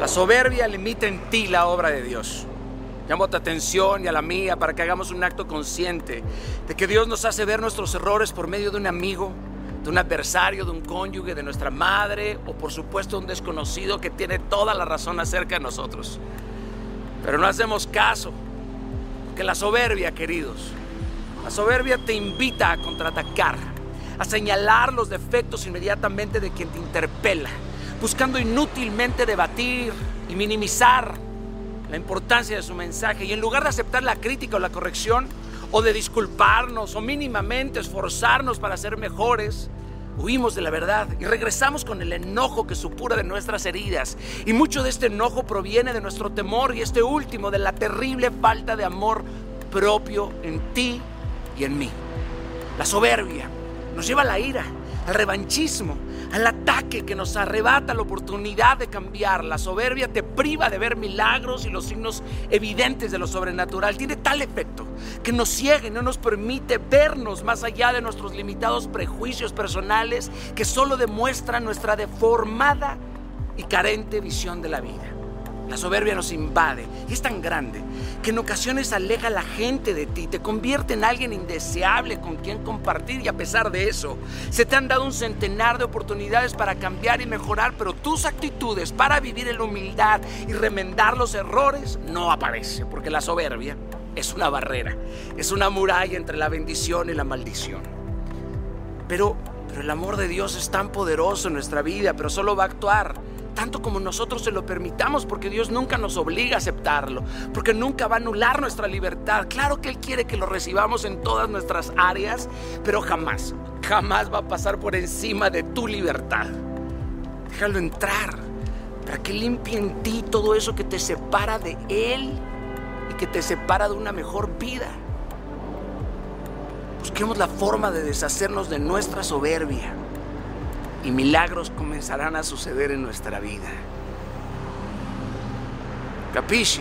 La soberbia limita en ti la obra de Dios. Llamo tu atención y a la mía para que hagamos un acto consciente de que Dios nos hace ver nuestros errores por medio de un amigo, de un adversario, de un cónyuge, de nuestra madre o por supuesto un desconocido que tiene toda la razón acerca de nosotros. Pero no hacemos caso, porque la soberbia, queridos, la soberbia te invita a contraatacar, a señalar los defectos inmediatamente de quien te interpela, buscando inútilmente debatir y minimizar la importancia de su mensaje y en lugar de aceptar la crítica o la corrección o de disculparnos o mínimamente esforzarnos para ser mejores, huimos de la verdad y regresamos con el enojo que supura de nuestras heridas. Y mucho de este enojo proviene de nuestro temor y este último de la terrible falta de amor propio en ti y en mí. La soberbia nos lleva a la ira, al revanchismo, al ataque que nos arrebata la oportunidad de cambiar. La soberbia te priva de ver milagros y los signos evidentes de lo sobrenatural. Tiene tal efecto que nos ciega y no nos permite vernos más allá de nuestros limitados prejuicios personales que solo demuestran nuestra deformada y carente visión de la vida. La soberbia nos invade y es tan grande que en ocasiones aleja a la gente de ti, te convierte en alguien indeseable con quien compartir y a pesar de eso, se te han dado un centenar de oportunidades para cambiar y mejorar, pero tus actitudes para vivir en humildad y remendar los errores no aparece, porque la soberbia es una barrera, es una muralla entre la bendición y la maldición. Pero, pero el amor de Dios es tan poderoso en nuestra vida, pero solo va a actuar tanto como nosotros se lo permitamos, porque Dios nunca nos obliga a aceptarlo, porque nunca va a anular nuestra libertad. Claro que Él quiere que lo recibamos en todas nuestras áreas, pero jamás, jamás va a pasar por encima de tu libertad. Déjalo entrar, para que limpie en ti todo eso que te separa de Él y que te separa de una mejor vida. Busquemos la forma de deshacernos de nuestra soberbia y milagros comenzarán a suceder en nuestra vida. Capisci?